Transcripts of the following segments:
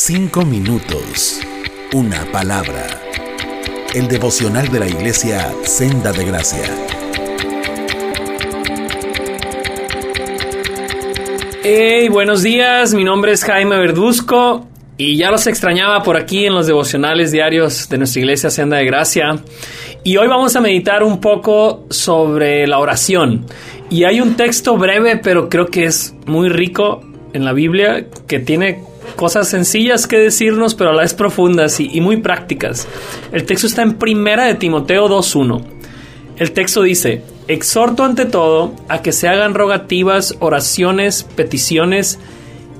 Cinco minutos. Una palabra. El devocional de la iglesia Senda de Gracia. Hey, buenos días. Mi nombre es Jaime Verduzco y ya los extrañaba por aquí en los devocionales diarios de nuestra iglesia Senda de Gracia. Y hoy vamos a meditar un poco sobre la oración. Y hay un texto breve, pero creo que es muy rico en la Biblia, que tiene cosas sencillas que decirnos, pero a la vez profundas y, muy prácticas. El texto está en Primera de Timoteo 2.1. El texto dice, exhorto ante todo a que se hagan rogativas, oraciones, peticiones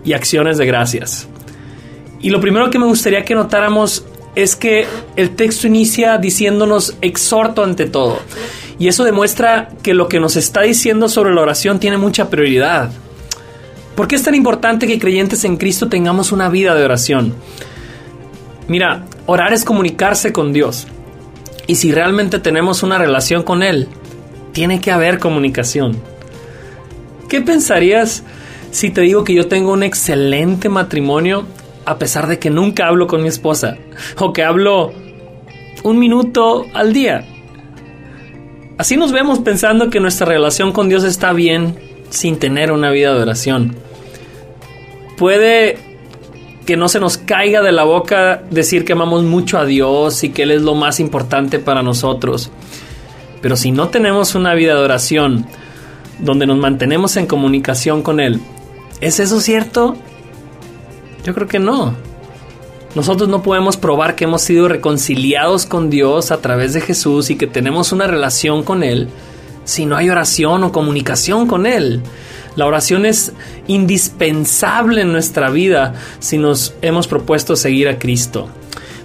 y acciones de gracias. Y lo primero que me gustaría que notáramos es que el texto inicia diciéndonos exhorto ante todo. Y eso demuestra que lo que nos está diciendo sobre la oración tiene mucha prioridad. ¿Por qué es tan importante que creyentes en Cristo tengamos una vida de oración? Mira, orar es comunicarse con Dios. Y si realmente tenemos una relación con Él, tiene que haber comunicación. ¿Qué pensarías si te digo que yo tengo un excelente matrimonio a pesar de que nunca hablo con mi esposa? O que hablo un minuto al día. Así nos vemos pensando que nuestra relación con Dios está bien sin tener una vida de oración puede que no se nos caiga de la boca decir que amamos mucho a Dios y que Él es lo más importante para nosotros. Pero si no tenemos una vida de oración donde nos mantenemos en comunicación con Él, ¿es eso cierto? Yo creo que no. Nosotros no podemos probar que hemos sido reconciliados con Dios a través de Jesús y que tenemos una relación con Él si no hay oración o comunicación con Él. La oración es indispensable en nuestra vida si nos hemos propuesto seguir a Cristo.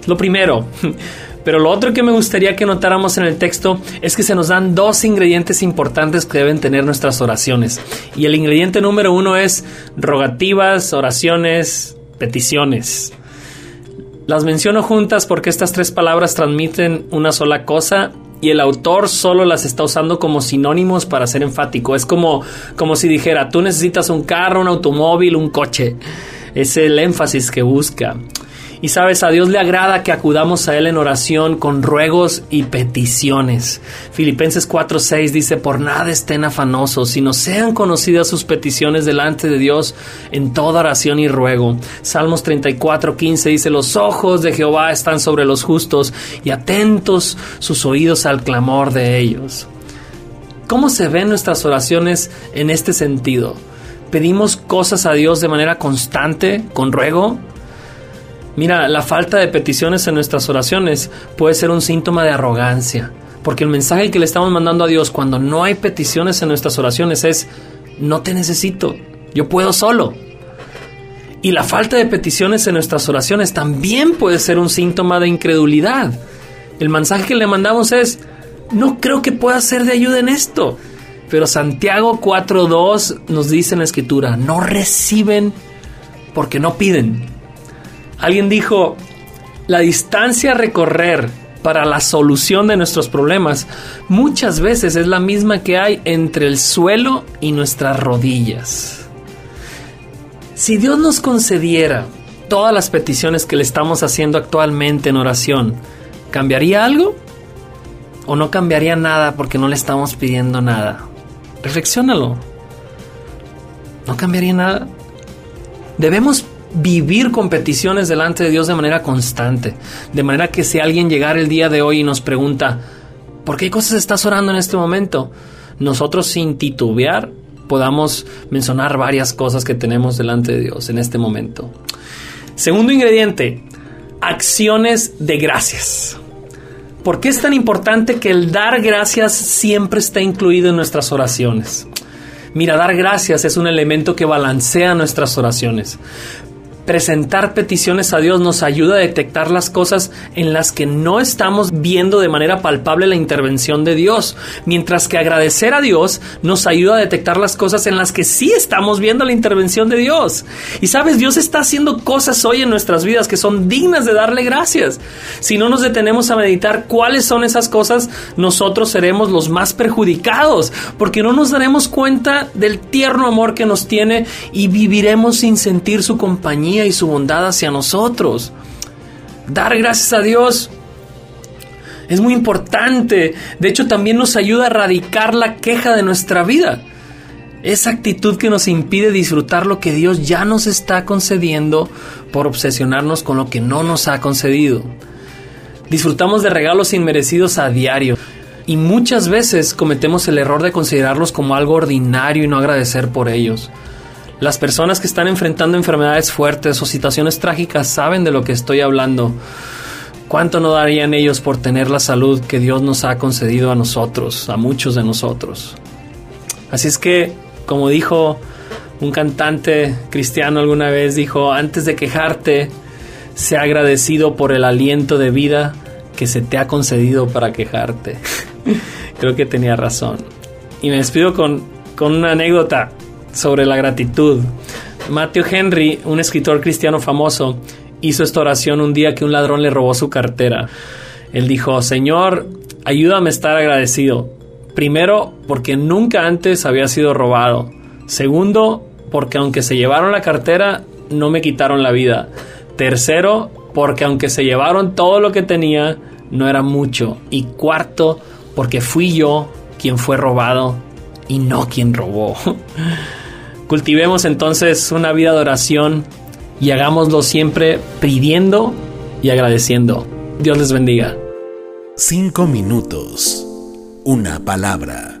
Lo primero. Pero lo otro que me gustaría que notáramos en el texto es que se nos dan dos ingredientes importantes que deben tener nuestras oraciones. Y el ingrediente número uno es rogativas, oraciones, peticiones. Las menciono juntas porque estas tres palabras transmiten una sola cosa y el autor solo las está usando como sinónimos para ser enfático. Es como, como si dijera, tú necesitas un carro, un automóvil, un coche. Es el énfasis que busca. Y sabes, a Dios le agrada que acudamos a Él en oración con ruegos y peticiones. Filipenses 4:6 dice, por nada estén afanosos, sino sean conocidas sus peticiones delante de Dios en toda oración y ruego. Salmos 34:15 dice, los ojos de Jehová están sobre los justos y atentos sus oídos al clamor de ellos. ¿Cómo se ven nuestras oraciones en este sentido? ¿Pedimos cosas a Dios de manera constante, con ruego? Mira, la falta de peticiones en nuestras oraciones puede ser un síntoma de arrogancia, porque el mensaje que le estamos mandando a Dios cuando no hay peticiones en nuestras oraciones es, no te necesito, yo puedo solo. Y la falta de peticiones en nuestras oraciones también puede ser un síntoma de incredulidad. El mensaje que le mandamos es, no creo que pueda ser de ayuda en esto. Pero Santiago 4.2 nos dice en la escritura, no reciben porque no piden. Alguien dijo, la distancia a recorrer para la solución de nuestros problemas muchas veces es la misma que hay entre el suelo y nuestras rodillas. Si Dios nos concediera todas las peticiones que le estamos haciendo actualmente en oración, ¿cambiaría algo? ¿O no cambiaría nada porque no le estamos pidiendo nada? Reflexiónalo. ¿No cambiaría nada? Debemos vivir competiciones delante de Dios de manera constante. De manera que si alguien llegara el día de hoy y nos pregunta, ¿por qué cosas estás orando en este momento? Nosotros sin titubear podamos mencionar varias cosas que tenemos delante de Dios en este momento. Segundo ingrediente, acciones de gracias. ¿Por qué es tan importante que el dar gracias siempre esté incluido en nuestras oraciones? Mira, dar gracias es un elemento que balancea nuestras oraciones presentar peticiones a Dios nos ayuda a detectar las cosas en las que no estamos viendo de manera palpable la intervención de Dios, mientras que agradecer a Dios nos ayuda a detectar las cosas en las que sí estamos viendo la intervención de Dios. Y sabes, Dios está haciendo cosas hoy en nuestras vidas que son dignas de darle gracias. Si no nos detenemos a meditar cuáles son esas cosas, nosotros seremos los más perjudicados, porque no nos daremos cuenta del tierno amor que nos tiene y viviremos sin sentir su compañía y su bondad hacia nosotros. Dar gracias a Dios es muy importante. De hecho, también nos ayuda a erradicar la queja de nuestra vida. Esa actitud que nos impide disfrutar lo que Dios ya nos está concediendo por obsesionarnos con lo que no nos ha concedido. Disfrutamos de regalos inmerecidos a diario y muchas veces cometemos el error de considerarlos como algo ordinario y no agradecer por ellos. Las personas que están enfrentando enfermedades fuertes o situaciones trágicas saben de lo que estoy hablando. ¿Cuánto no darían ellos por tener la salud que Dios nos ha concedido a nosotros, a muchos de nosotros? Así es que, como dijo un cantante cristiano alguna vez, dijo, antes de quejarte, sea agradecido por el aliento de vida que se te ha concedido para quejarte. Creo que tenía razón. Y me despido con, con una anécdota sobre la gratitud. Matthew Henry, un escritor cristiano famoso, hizo esta oración un día que un ladrón le robó su cartera. Él dijo, Señor, ayúdame a estar agradecido. Primero, porque nunca antes había sido robado. Segundo, porque aunque se llevaron la cartera, no me quitaron la vida. Tercero, porque aunque se llevaron todo lo que tenía, no era mucho. Y cuarto, porque fui yo quien fue robado y no quien robó. Cultivemos entonces una vida de oración y hagámoslo siempre pidiendo y agradeciendo. Dios les bendiga. Cinco minutos. Una palabra.